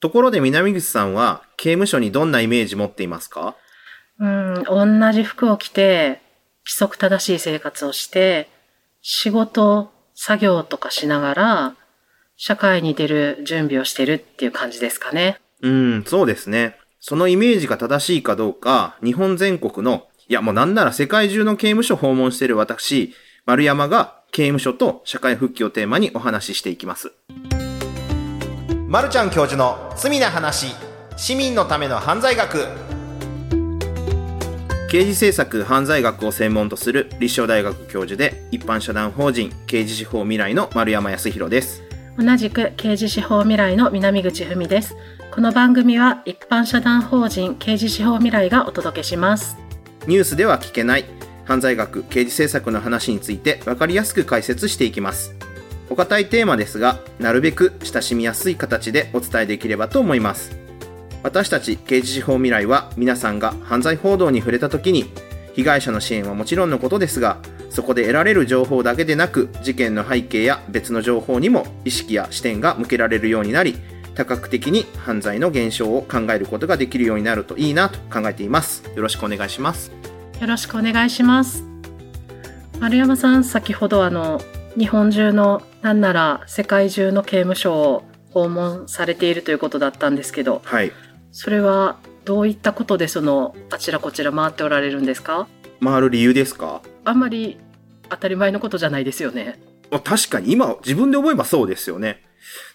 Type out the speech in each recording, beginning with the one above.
ところで南口さんは刑務所にどんなイメージ持っていますか？うん、同じ服を着て、規則正しい生活をして、仕事、作業とかしながら、社会に出る準備をしてるっていう感じですかね。うん、そうですね。そのイメージが正しいかどうか、日本全国の、いやもうなんなら世界中の刑務所を訪問している私、丸山が刑務所と社会復帰をテーマにお話ししていきます。まるちゃん教授の罪な話、市民のための犯罪学。刑事政策犯罪学を専門とする立正大学教授で一般社団法人刑事司法未来の丸山康弘です。同じく刑事司法未来の南口文です。この番組は一般社団法人刑事司法未来がお届けします。ニュースでは聞けない犯罪学、刑事政策の話について分かりやすく解説していきます。お堅いテーマですが、なるべく親しみやすい形でお伝えできればと思います。私たち刑事司法未来は皆さんが犯罪報道に触れた時に、被害者の支援はもちろんのことですが、そこで得られる情報だけでなく、事件の背景や別の情報にも意識や視点が向けられるようになり、多角的に犯罪の現象を考えることができるようになるといいなと考えています。よろしくお願いします。よろしくお願いします。丸山さん、先ほどあの、日本中の、なんなら世界中の刑務所を訪問されているということだったんですけど、はい。それはどういったことでその、あちらこちら回っておられるんですか？回る理由ですか？あんまり当たり前のことじゃないですよね。まあ確かに今自分で思えばそうですよね。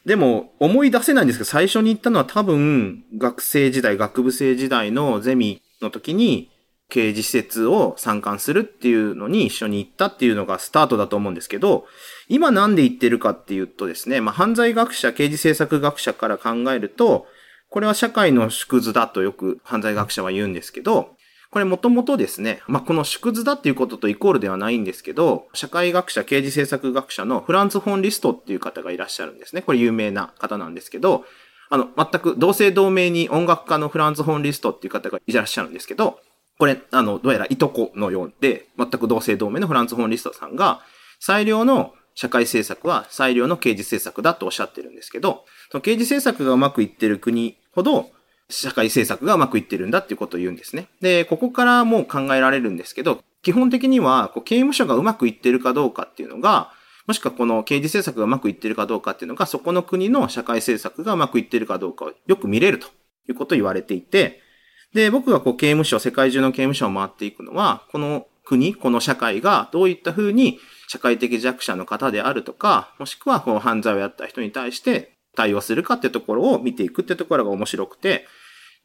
でも思い出せないんですけど最初に言ったのは多分学生時代、学部生時代のゼミの時に刑事施設を参観するっていうのに一緒に行ったっていうのがスタートだと思うんですけど、今なんで言ってるかっていうとですね、まあ犯罪学者、刑事政策学者から考えると、これは社会の縮図だとよく犯罪学者は言うんですけど、これもともとですね、まあ、この縮図だっていうこととイコールではないんですけど、社会学者、刑事政策学者のフランツ・フォン・リストっていう方がいらっしゃるんですね。これ有名な方なんですけど、あの、全く同姓同名に音楽家のフランツ・フォン・リストっていう方がいらっしゃるんですけど、これ、あの、どうやらいとこのようで、全く同姓同名のフランツ・フォン・リストさんが、最良の社会政策は最良の刑事政策だとおっしゃってるんですけど、その刑事政策がうまくいってる国ほど、社会政策がうまくいってるんだっていうことを言うんですね。で、ここからもう考えられるんですけど、基本的には、こう刑務所がうまくいってるかどうかっていうのが、もしくはこの刑事政策がうまくいってるかどうかっていうのが、そこの国の社会政策がうまくいってるかどうかをよく見れるということを言われていて、で、僕がこう刑務所、世界中の刑務所を回っていくのは、この国、この社会がどういった風に社会的弱者の方であるとか、もしくはこう犯罪をやった人に対して対応するかってところを見ていくってところが面白くて、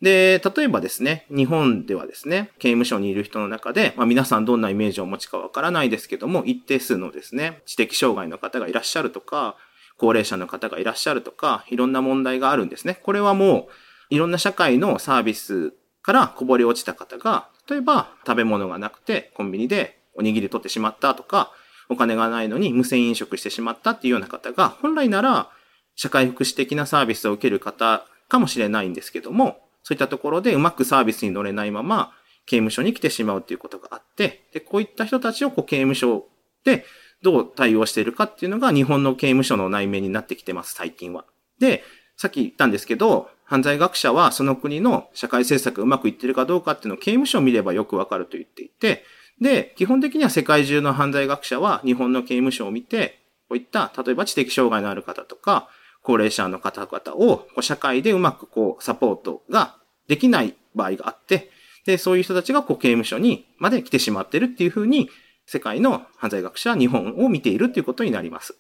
で、例えばですね、日本ではですね、刑務所にいる人の中で、まあ皆さんどんなイメージをお持ちかわからないですけども、一定数のですね、知的障害の方がいらっしゃるとか、高齢者の方がいらっしゃるとか、いろんな問題があるんですね。これはもう、いろんな社会のサービスからこぼれ落ちた方が、例えば食べ物がなくてコンビニでおにぎり取ってしまったとか、お金がないのに無銭飲食してしまったっていうような方が、本来なら社会福祉的なサービスを受ける方かもしれないんですけども、そういったところでうまくサービスに乗れないまま刑務所に来てしまうということがあって、で、こういった人たちをこう刑務所でどう対応しているかっていうのが日本の刑務所の内面になってきてます、最近は。で、さっき言ったんですけど、犯罪学者はその国の社会政策がうまくいってるかどうかっていうのを刑務所を見ればよくわかると言っていて、で、基本的には世界中の犯罪学者は日本の刑務所を見て、こういった、例えば知的障害のある方とか、高齢者の方々をこう社会でうまくこうサポートができない場合があって、で、そういう人たちがこう刑務所にまで来てしまってるっていうふうに、世界の犯罪学者は日本を見ているっていうことになります。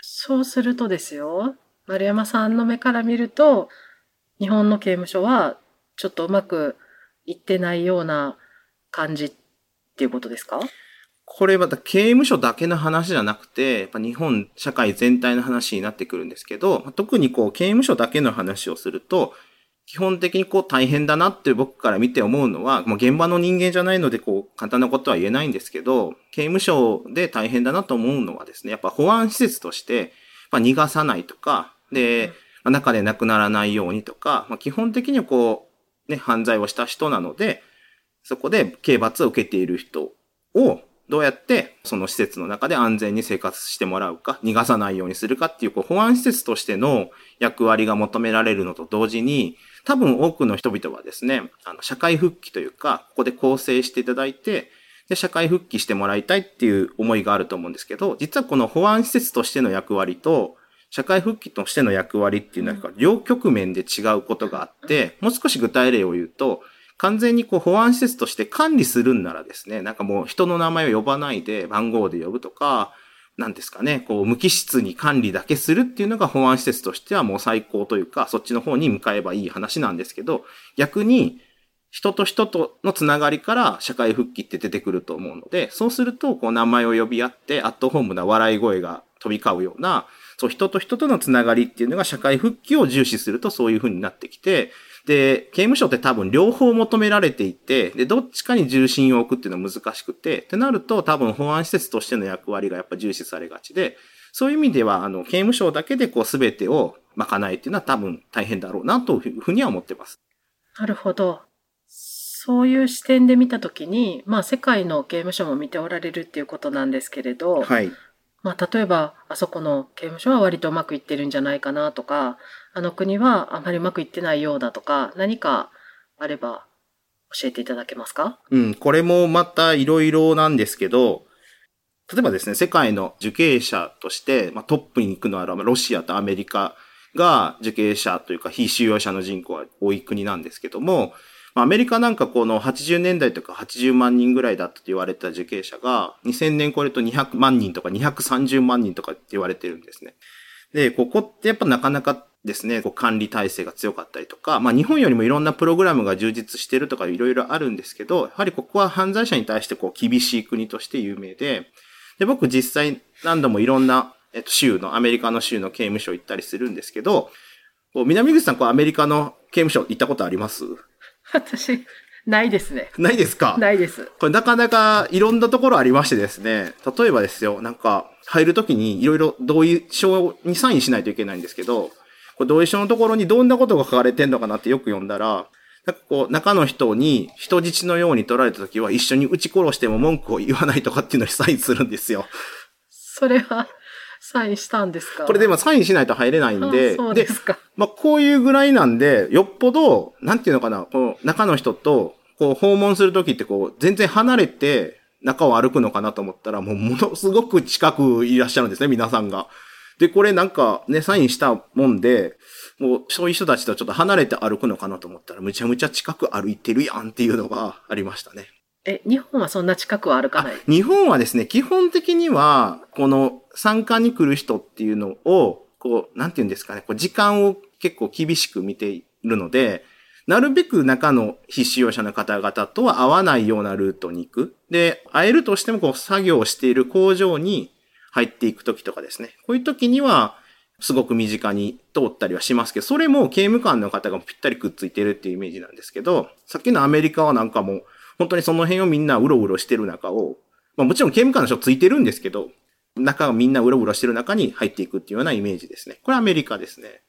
そうするとですよ、丸山さんの目から見ると、日本の刑務所はちょっとうまくいってないような感じっていうことですか？これまた刑務所だけの話じゃなくて、やっぱ日本社会全体の話になってくるんですけど、特にこう刑務所だけの話をすると、基本的にこう大変だなって僕から見て思うのは、もう現場の人間じゃないのでこう簡単なことは言えないんですけど、刑務所で大変だなと思うのはですね、やっぱ保安施設として、ま、逃がさないとか、で、まあ中で亡くならないようにとか、まあ、基本的にはこう、ね、犯罪をした人なので、そこで刑罰を受けている人を、どうやってその施設の中で安全に生活してもらうか、逃がさないようにするかっていうこう保安施設としての役割が求められるのと同時に、多分多くの人々はですね、あの社会復帰というか、ここで構成していただいて、で、社会復帰してもらいたいっていう思いがあると思うんですけど、実はこの保安施設としての役割と、社会復帰としての役割っていうのは、両局面で違うことがあって、もう少し具体例を言うと、完全にこう保安施設として管理するんならですね、なんかもう人の名前を呼ばないで番号で呼ぶとか、なんですかね、こう無機質に管理だけするっていうのが保安施設としてはもう最高というか、そっちの方に向かえばいい話なんですけど、逆に人と人とのつながりから社会復帰って出てくると思うので、そうするとこう名前を呼び合ってアットホームな笑い声が飛び交うような、そう人と人とのつながりっていうのが社会復帰を重視するとそういう風になってきて、で、刑務所って多分両方求められていて、で、どっちかに重心を置くっていうのは難しくて、ってなると多分保安施設としての役割がやっぱ重視されがちで、そういう意味では、あの、刑務所だけでこう全てを賄えっていうのは多分大変だろうなというふうには思ってます。なるほど。そういう視点で見たときに、まあ世界の刑務所も見ておられるっていうことなんですけれど、はい。まあ例えば、あそこの刑務所は割とうまくいってるんじゃないかなとか、あの国はあまりうまくいってないようだとか、何かあれば教えていただけますか？うん、これもまたいろいろなんですけど、例えばですね、世界の受刑者として、まあ、トップに行くのはロシアとアメリカが受刑者というか非収容者の人口が多い国なんですけども、アメリカなんかこの80年代とか80万人ぐらいだったと言われた受刑者が2000年超えると200万人とか230万人とかって言われてるんですね。で、ここってやっぱなかなかですね、こう管理体制が強かったりとか、まあ日本よりもいろんなプログラムが充実してるとかいろいろあるんですけど、やはりここは犯罪者に対してこう厳しい国として有名で、で、僕実際何度もいろんな、えっと、州の、アメリカの州の刑務所行ったりするんですけど、こう南口さん、こうアメリカの刑務所行ったことあります？私、ないですね。ないですか？ないです。これなかなかいろんなところありましてですね、例えばですよ、なんか入るときにいろいろ同意書にサインしないといけないんですけど、これ同意書のところにどんなことが書かれてんのかなってよく読んだら、なんかこう、中の人に人質のように取られたときは一緒に撃ち殺しても文句を言わないとかっていうのにサインするんですよ。それは、サインしたんですか？これでもサインしないと入れないんで、そうですか。まあこういうぐらいなんで、よっぽど、なんていうのかな、こう中の人と、こう訪問するときってこう、全然離れて中を歩くのかなと思ったら、もうものすごく近くいらっしゃるんですね、皆さんが。で、これなんかね、サインしたもんで、もうそういう人たちとちょっと離れて歩くのかなと思ったら、むちゃむちゃ近く歩いてるやんっていうのがありましたね。え、日本はそんな近くは歩かない？日本はですね、基本的には、この参加に来る人っていうのを、こう、なんて言うんですかね、こう時間を結構厳しく見ているので、なるべく中の非使用者の方々とは会わないようなルートに行く。で、会えるとしてもこう作業をしている工場に入っていくときとかですね。こういうときには、すごく身近に通ったりはしますけど、それも刑務官の方がぴったりくっついてるっていうイメージなんですけど、さっきのアメリカはなんかもう、本当にその辺をみんなうろうろしてる中を、まあもちろん刑務官の人ついてるんですけど、中がみんなうろうろしてる中に入っていくっていうようなイメージですね。これアメリカですね。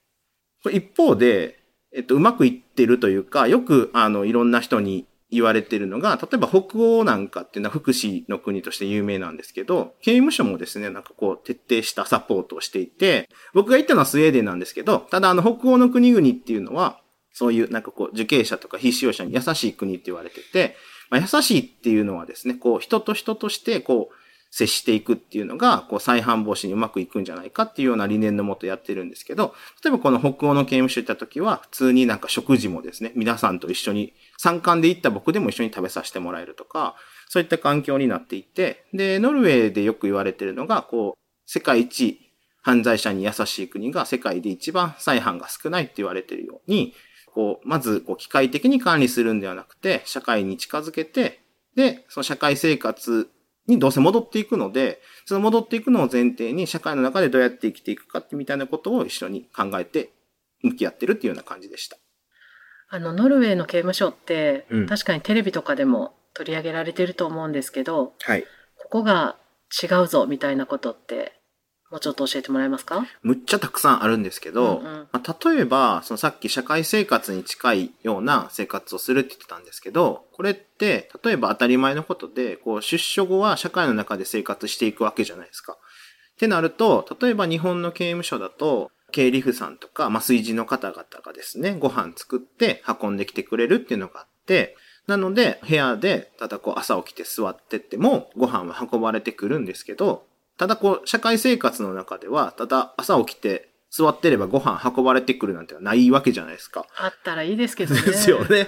これ一方で、えっと、うまくいってるというか、よく、あの、いろんな人に言われてるのが、例えば北欧なんかっていうのは福祉の国として有名なんですけど、刑務所もですね、なんかこう徹底したサポートをしていて、僕が言ったのはスウェーデンなんですけど、ただあの北欧の国々っていうのは、そういうなんかこう受刑者とか非使用者に優しい国って言われてて、まあ、優しいっていうのはですね、こう、人と人としてこう、接していくっていうのが、こう、再犯防止にうまくいくんじゃないかっていうような理念のもとやってるんですけど、例えばこの北欧の刑務所行った時は、普通になんか食事もですね、皆さんと一緒に、参観で行った僕でも一緒に食べさせてもらえるとか、そういった環境になっていて、で、ノルウェーでよく言われてるのが、こう、世界一犯罪者に優しい国が世界で一番再犯が少ないって言われてるように、こう、まず、こう、機械的に管理するんではなくて、社会に近づけて、で、その社会生活にどうせ戻っていくので、その戻っていくのを前提に社会の中でどうやって生きていくかってみたいなことを一緒に考えて向き合ってるっていうような感じでした。あの、ノルウェーの刑務所って、うん、確かにテレビとかでも取り上げられてると思うんですけど、はい。ここが違うぞみたいなことってもうちょっと教えてもらえますか？むっちゃたくさんあるんですけど、うんうんまあ、例えば、そのさっき社会生活に近いような生活をするって言ってたんですけど、これって、例えば当たり前のことで、こう、出所後は社会の中で生活していくわけじゃないですか。ってなると、例えば日本の刑務所だと、経理婦さんとか、麻酔師の方々がですね、ご飯作って運んできてくれるっていうのがあって、なので、部屋で、ただこう朝起きて座ってっても、ご飯は運ばれてくるんですけど、ただこう、社会生活の中では、ただ朝起きて座ってればご飯運ばれてくるなんてないわけじゃないですか。あったらいいですけどね。ですよね。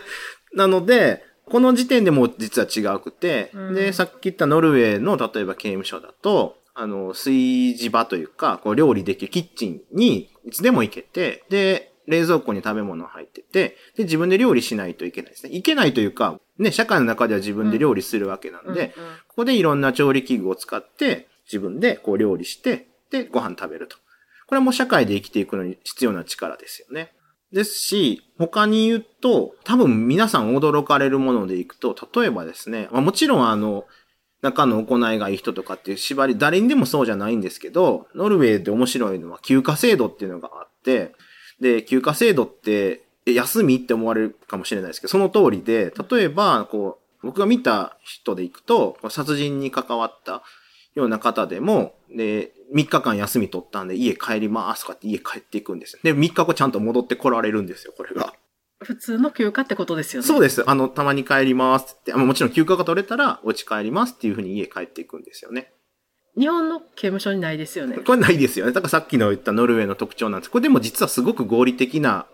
なので、この時点でもう実は違うくて、うんで、さっき言ったノルウェーの例えば刑務所だと、あの、炊事場というか、こう料理できるキッチンにいつでも行けて、で、冷蔵庫に食べ物入ってて、で、自分で料理しないといけないですね。いけないというか、ね、社会の中では自分で料理するわけなんで、うんうんここでいろんな調理器具を使って、自分でこう料理して、で、ご飯食べると。これはもう社会で生きていくのに必要な力ですよね。ですし、他に言うと、多分皆さん驚かれるものでいくと、例えばですね、まあ、もちろんあの、中の行いがいい人とかっていう縛り、誰にでもそうじゃないんですけど、ノルウェーで面白いのは休暇制度っていうのがあって、で、休暇制度って、休みって思われるかもしれないですけど、その通りで、例えば、こう、僕が見た人で行くと、殺人に関わったような方でも、で、3日間休み取ったんで家帰りますとかって家帰っていくんですよ。で、3日後ちゃんと戻ってこられるんですよ、これが。普通の休暇ってことですよね。そうです。あの、たまに帰りますって。あもちろん休暇が取れたら、お家帰りますっていうふうに家帰っていくんですよね。日本の刑務所にないですよね。これないですよね。だからさっきの言ったノルウェーの特徴なんです。これでも実はすごく合理的な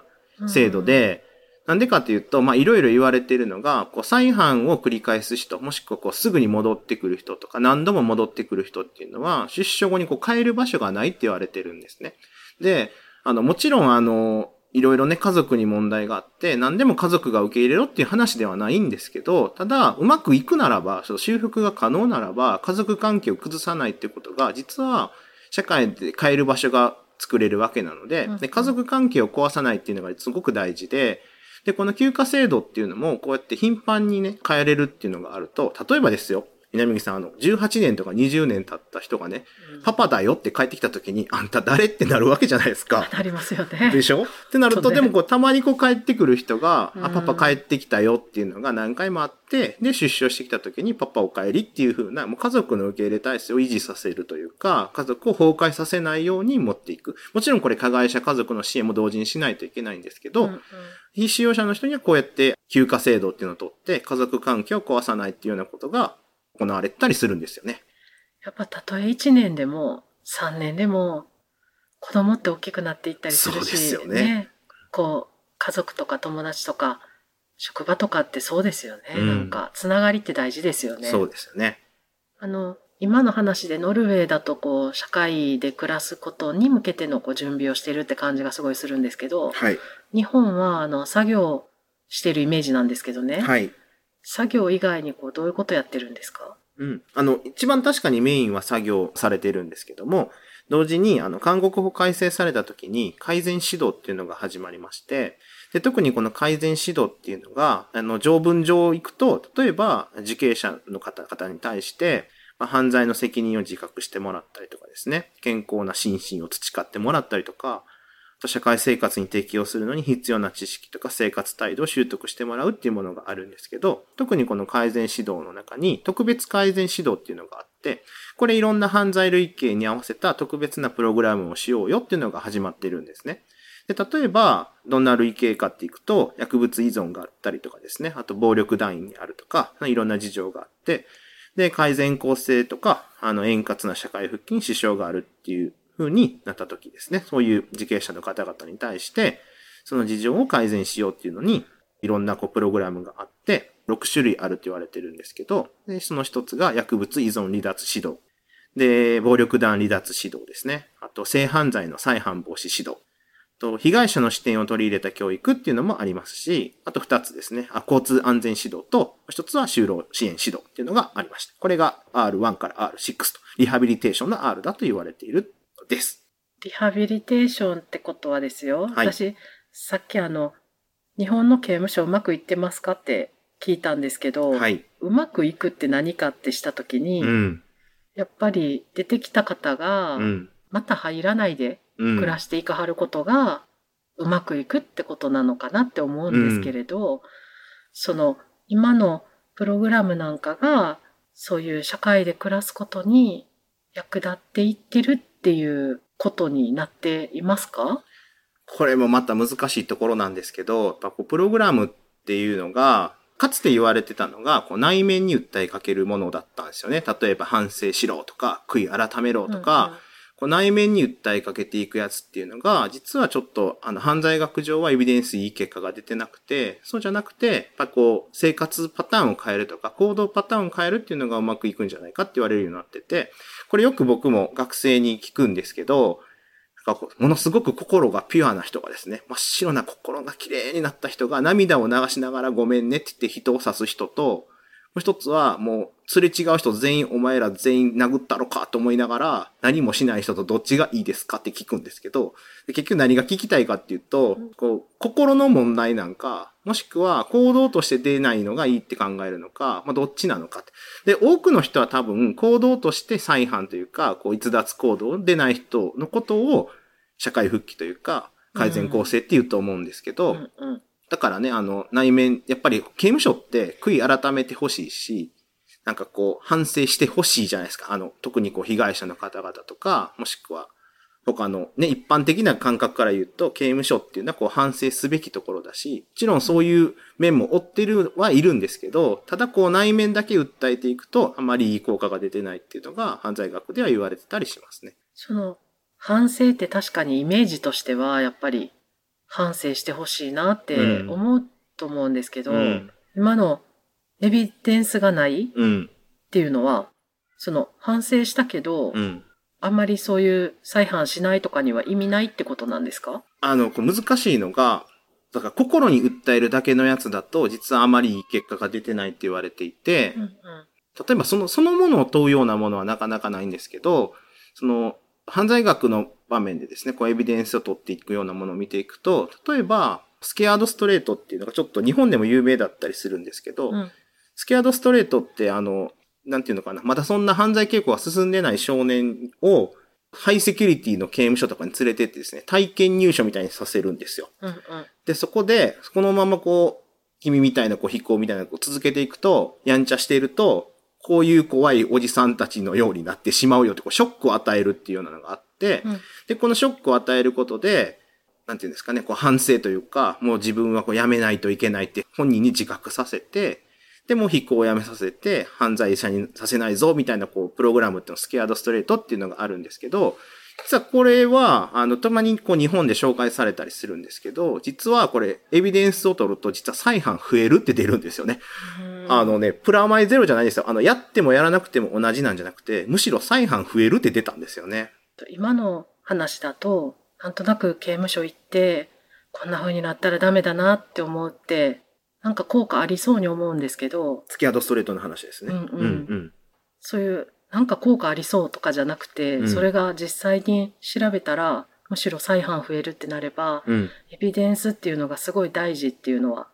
制度で、なんでかというと、まあ、いろいろ言われているのが、こう、再犯を繰り返す人、もしくはこう、すぐに戻ってくる人とか、何度も戻ってくる人っていうのは、出所後にこう、帰る場所がないって言われてるんですね。で、あの、もちろんあの、いろいろね、家族に問題があって、何でも家族が受け入れろっていう話ではないんですけど、ただ、うまくいくならば、その修復が可能ならば、家族関係を崩さないっていうことが、実は、社会で帰る場所が作れるわけなのでで家族関係を壊さないっていうのがすごく大事で、で、この休暇制度っていうのも、こうやって頻繁にね、変えれるっていうのがあると、例えばですよ、南木さん、あの、18年とか20年経った人がね、うんパパだよって帰ってきた時に、あんた誰ってなるわけじゃないですか。なりますよね。でしょ？ってなると、でもこう、たまにこう帰ってくる人が、あ、うんパパ帰ってきたよっていうのが何回もあって、で、出所してきた時にパパお帰りっていう風な、もう家族の受け入れ体制を維持させるというか、家族を崩壊させないように持っていく。もちろんこれ加害者家族の支援も同時にしないといけないんですけど、うんうん非使用者の人にはこうやって休暇制度っていうのを取って、家族関係を壊さないっていうようなことが行われたりするんですよね。やっぱたとえ1年でも3年でも子供って大きくなっていったりするし、ですよねこう、家族とか友達とか職場とかってそうですよね。うんなんか、つながりって大事ですよね。そうですよね。あの、今の話でノルウェーだとこう、社会で暮らすことに向けてのこう準備をしてるって感じがすごいするんですけど、はい。日本はあの、作業してるイメージなんですけどね。はい。作業以外にこう、どういうことやってるんですか？うん。あの、一番確かにメインは作業されてるんですけども、同時に、あの、韓国法改正された時に改善指導っていうのが始まりまして、で、特にこの改善指導っていうのが、あの、条文上行くと、例えば、受刑者の方々に対して、まあ、犯罪の責任を自覚してもらったりとかですね、健康な心身を培ってもらったりとか、社会生活に適応するのに必要な知識とか生活態度を習得してもらうっていうものがあるんですけど、特にこの改善指導の中に特別改善指導っていうのがあって、これいろんな犯罪類型に合わせた特別なプログラムをしようよっていうのが始まってるんですね。で、例えば、どんな類型かっていくと、薬物依存があったりとかですね、あと暴力団員にあるとか、いろんな事情があって、で、改善構成とか、あの、円滑な社会復帰に支障があるっていう風になった時ですね、そういう受刑者の方々に対して、その事情を改善しようっていうのに、いろんなこうプログラムがあって、6種類あると言われてるんですけど、でその一つが薬物依存離脱指導。で、暴力団離脱指導ですね。あと、性犯罪の再犯防止指導。と、被害者の視点を取り入れた教育っていうのもありますし、あと二つですね。あ交通安全指導と、一つは就労支援指導っていうのがありました。これが R1 から R6 と、リハビリテーションの R だと言われているです。リハビリテーションってことはですよ。はい私、さっきあの、日本の刑務所うまくいってますかって聞いたんですけど、はい。うまくいくって何かってしたときに、うん。やっぱり出てきた方が、うん。また入らないでうん。暮らしていかはることがうまくいくってことなのかなって思うんですけれど、その今のプログラムなんかがそういう社会で暮らすことに役立っていってるっていうことになっていますか？これもまた難しいところなんですけど、やっぱこうプログラムっていうのが、かつて言われてたのが、こう内面に訴えかけるものだったんですよね。例えば反省しろとか、悔い改めろとか、こう内面に訴えかけていくやつっていうのが、実はちょっと、あの、犯罪学上はエビデンスいい結果が出てなくて、そうじゃなくて、やっぱこう、生活パターンを変えるとか、行動パターンを変えるっていうのがうまくいくんじゃないかって言われるようになってて、これよく僕も学生に聞くんですけど、なんかものすごく心がピュアな人がですね、真っ白な心が綺麗になった人が涙を流しながらごめんねって言って人を刺す人と、う一つはもうすれ違う人全員お前ら全員殴ったろかと思いながら何もしない人とどっちがいいですかって聞くんですけど、結局何が聞きたいかっていうと、こう心の問題なんか、もしくは行動として出ないのがいいって考えるのか、まあ、どっちなのかって。で、多くの人は多分行動として再犯というか、こう逸脱行動出ない人のことを社会復帰というか、改善構成って言うと思うんですけど、うんうんだからね、あの、内面、やっぱり刑務所って悔い改めてほしいし、なんかこう、反省してほしいじゃないですか。あの、特にこう、被害者の方々とか、もしくは、他のね、一般的な感覚から言うと、刑務所っていうのはこう、反省すべきところだし、もちろんそういう面も追ってるはいるんですけど、ただこう、内面だけ訴えていくと、あまりいい効果が出てないっていうのが、犯罪学では言われてたりしますね。その反省って確かにイメージとしてはやっぱり反省してほしいなってうん思うと思うんですけど、うん。今のエビデンスがないうん。っていうのは、その反省したけど、うん。あんまりそういう再犯しないとかには意味ないってことなんですか？あの、難しいのが、だから心に訴えるだけのやつだと、実はあまりいい結果が出てないって言われていて、うんうん例えばその、そのものを問うようなものはなかなかないんですけど、その、犯罪学の場面でですね、こうエビデンスを取っていくようなものを見ていくと、例えば、スケアードストレートっていうのがちょっと日本でも有名だったりするんですけど、うんスケアードストレートってあの、なんていうのかな、まだそんな犯罪傾向が進んでない少年を、ハイセキュリティの刑務所とかに連れてってですね、体験入所みたいにさせるんですよ。うんうんで、そこで、このままこう、君みたいなこう飛行みたいなこう続けていくと、やんちゃしていると、こういう怖いおじさんたちのようになってしまうよって、こうショックを与えるっていうようなのがあって、うんで、このショックを与えることで、なんていうんですかね、こう反省というか、もう自分はこうやめないといけないって本人に自覚させて、で、もう飛行をやめさせて、犯罪者にさせないぞ、みたいなこう、プログラムっていうのスケアードストレートっていうのがあるんですけど、実はこれは、あの、たまにこう日本で紹介されたりするんですけど、実はこれ、エビデンスを取ると、実は再犯増えるって出るんですよね。あのね、プラマイゼロじゃないですよ。あの、やってもやらなくても同じなんじゃなくて、むしろ再犯増えるって出たんですよね。今の話だと、なんとなく刑務所行って、こんな風になったらダメだなって思うって、なんか効果ありそうに思うんですけど、スケアードストレートの話ですね。うんうんうんそういう、なんか効果ありそうとかじゃなくて、うんそれが実際に調べたら、むしろ再犯増えるってなれば、うん。うん。エビデンスっていうのがすごい大事っていうのは、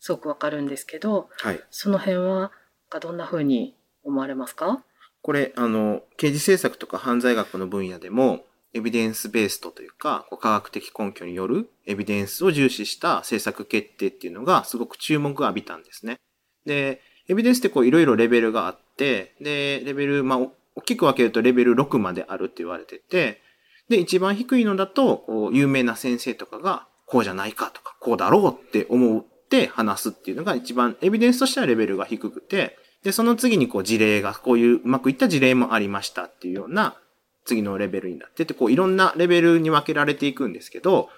すごくわかるんですけど、はい。その辺は、がどんな風に思われますか？これ、あの、刑事政策とか犯罪学の分野でも、エビデンスベーストというか、科学的根拠によるエビデンスを重視した政策決定っていうのがすごく注目を浴びたんですね。で、エビデンスってこういろいろレベルがあって、で、レベル、まあ、大きく分けるとレベル6まであるって言われてて、で、一番低いのだと、こう、有名な先生とかが、こうじゃないかとか、こうだろうって思って話すっていうのが一番、エビデンスとしてはレベルが低くて、で、その次にこう事例が、こういううまくいった事例もありましたっていうような次のレベルになってて、こういろんなレベルに分けられていくんですけど、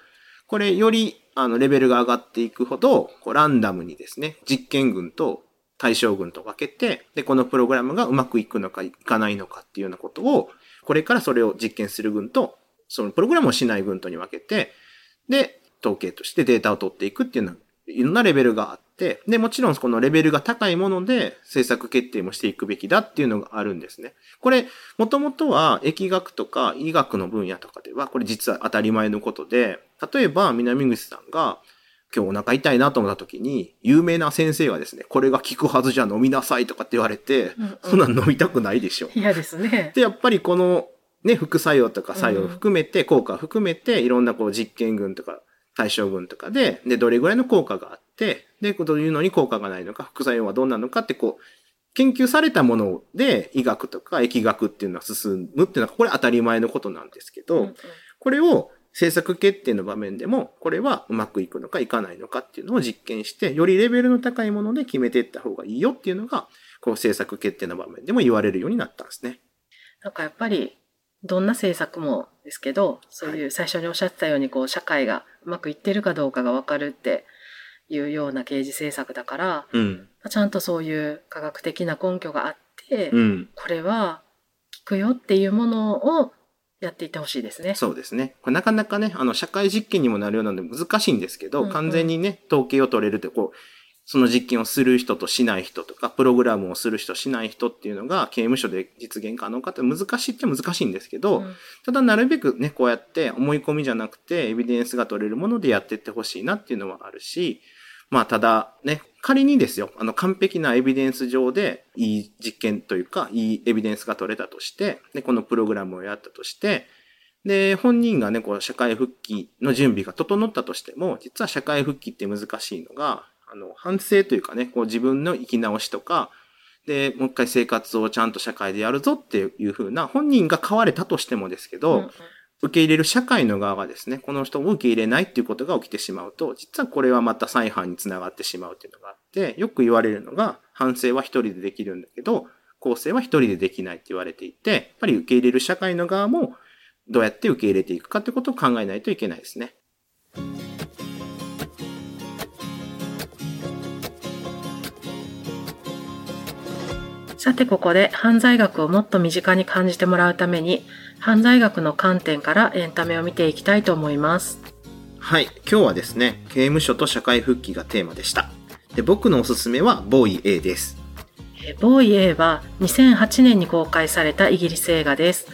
これよりあのレベルが上がっていくほど、こうランダムにですね、実験群と対象群と分けて、で、このプログラムがうまくいくのかいかないのかっていうようなことを、これからそれを実験する群と、そのプログラムをしない群とに分けて、で、統計としてデータを取っていくっていうのは、いろんなレベルがあって、で、もちろんこのレベルが高いもので政策決定もしていくべきだっていうのがあるんですね。これ、もともとは疫学とか医学の分野とかでは、これ実は当たり前のことで、例えば南口さんが、今日お腹痛いなと思った時に、有名な先生がですね、これが効くはずじゃ飲みなさいとかって言われて、うんうんそんなん飲みたくないでしょ。嫌ですね。で、やっぱりこのね、副作用とか作用を含めて、効果を含めて、いろんなこう実験群とか対象群とかで、で、どれぐらいの効果があって、で、どういうのに効果がないのか、副作用はどうなのかってこう、研究されたもので医学とか疫学っていうのは進むっていうのは、これ当たり前のことなんですけど、うんうんこれを政策決定の場面でも、これはうまくいくのかいかないのかっていうのを実験して、よりレベルの高いもので決めていった方がいいよっていうのが、こう政策決定の場面でも言われるようになったんですね。なんかやっぱり、どんな政策もですけど、そういう最初におっしゃってたように、こう、社会がうまくいってるかどうかがわかるっていうような刑事政策だから、うん。ちゃんとそういう科学的な根拠があって、うん。これは効くよっていうものをやっていってほしいですね。そうですね。これなかなかね、あの、社会実験にもなるようなので難しいんですけど、うんうん完全にね、統計を取れるって、こう、その実験をする人としない人とか、プログラムをする人、しない人っていうのが、刑務所で実現可能かって難しいっちゃ難しいんですけど、うんただなるべくね、こうやって思い込みじゃなくて、エビデンスが取れるものでやっていってほしいなっていうのはあるし、まあただね、仮にですよ、あの完璧なエビデンス上でいい実験というか、いいエビデンスが取れたとして、で、このプログラムをやったとして、で、本人がね、こう社会復帰の準備が整ったとしても、実は社会復帰って難しいのが、あの、反省というかね、こう自分の生き直しとか、で、もう一回生活をちゃんと社会でやるぞっていう風な、本人が変われたとしてもですけど、うんうん。受け入れる社会の側がですね、この人を受け入れないっていうことが起きてしまうと、実はこれはまた再犯につながってしまうっていうのがあって、よく言われるのが、反省は一人でできるんだけど、構成は一人でできないって言われていて、やっぱり受け入れる社会の側も、どうやって受け入れていくかってことを考えないといけないですね。さてここで犯罪学をもっと身近に感じてもらうために犯罪学の観点からエンタメを見ていきたいと思います。はい。今日はですね、刑務所と社会復帰がテーマでした。で、僕のおすすめは、ボーイ A です。えーボーイ A は2008年に公開されたイギリス映画です。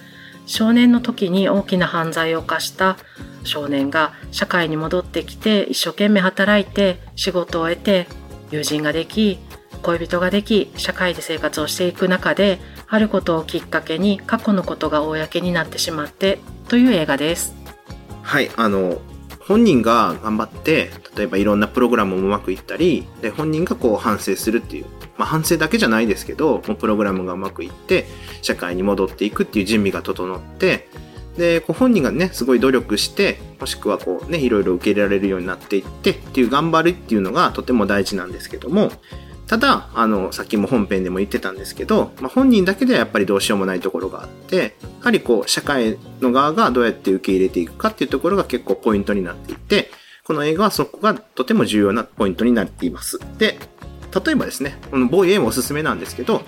少年の時に大きな犯罪を犯した少年が社会に戻ってきて一生懸命働いて仕事を得て友人ができ恋人ができ社会で生活をしていく中であることをきっかけに過去のことが公になってしまってという映画です。はい、あの、本人が頑張って、例えばいろんなプログラムもうまくいったり、で、本人がこう反省するっていう、まあ反省だけじゃないですけど、もうプログラムがうまくいって、社会に戻っていくっていう準備が整って、で、こう本人がね、すごい努力して、もしくはこうね、いろいろ受け入れられるようになっていってっていう頑張るっていうのがとても大事なんですけども、ただ、あの、さっきも本編でも言ってたんですけど、まあ、本人だけではやっぱりどうしようもないところがあって、やはりこう、社会の側がどうやって受け入れていくかっていうところが結構ポイントになっていて、この映画はそこがとても重要なポイントになっています。で、例えばですね、このボーイ A もおすすめなんですけど、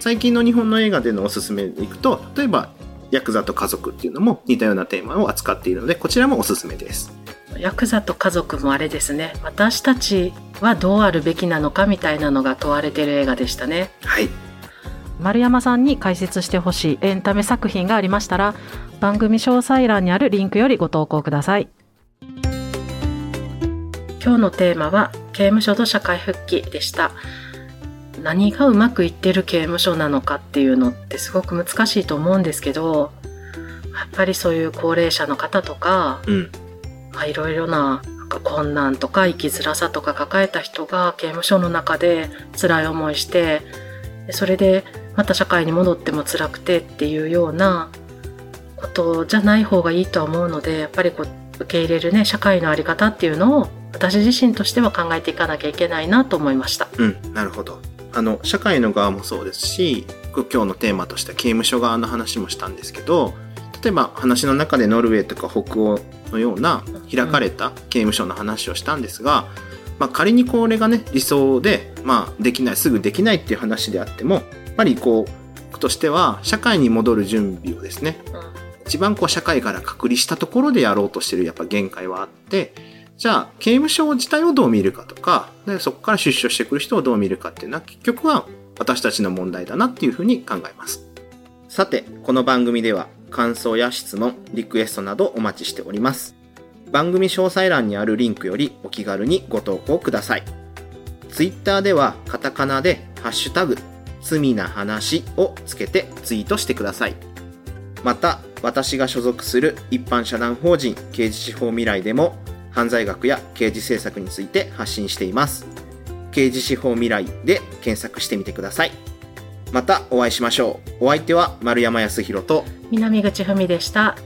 最近の日本の映画でのおすすめでいくと、例えば、ヤクザと家族っていうのも似たようなテーマを扱っているので、こちらもおすすめです。ヤクザと家族もあれですね私たちはどうあるべきなのかみたいなのが問われてる映画でしたねはい。丸山さんに解説してほしいエンタメ作品がありましたら番組詳細欄にあるリンクよりご投稿ください今日のテーマは刑務所と社会復帰でした何がうまくいってる刑務所なのかっていうのってすごく難しいと思うんですけどやっぱりそういう高齢者の方とかうん。まあいろいろな困難とか生きづらさとか抱えた人が刑務所の中で辛い思いしてそれでまた社会に戻っても辛くてっていうようなことじゃない方がいいとは思うのでやっぱりこう受け入れるね社会の在り方っていうのを私自身としては考えていかなきゃいけないなと思いました。うん、なるほど。あの、社会の側もそうですし、今日のテーマとして刑務所側の話もしたんですけど、例えば話の中でノルウェーとか北欧のような開かれた刑務所の話をしたんですが、まあ仮にこれがね、理想で、まあできない、すぐできないっていう話であっても、やっぱりこう、としては社会に戻る準備をですね、一番こう社会から隔離したところでやろうとしてるやっぱ限界はあって、じゃあ刑務所自体をどう見るかとか、でそこから出所してくる人をどう見るかっていうのは結局は私たちの問題だなっていうふうに考えます。さて、この番組では感想や質問、リクエストなどお待ちしております。番組詳細欄にあるリンクよりお気軽にご投稿ください。ツイッターではカタカナでハッシュタグ、罪な話をつけてツイートしてください。また、私が所属する一般社団法人刑事司法未来でも犯罪学や刑事政策について発信しています。刑事司法未来で検索してみてください。またお会いしましょう。お相手は丸山康弘と南口文でした。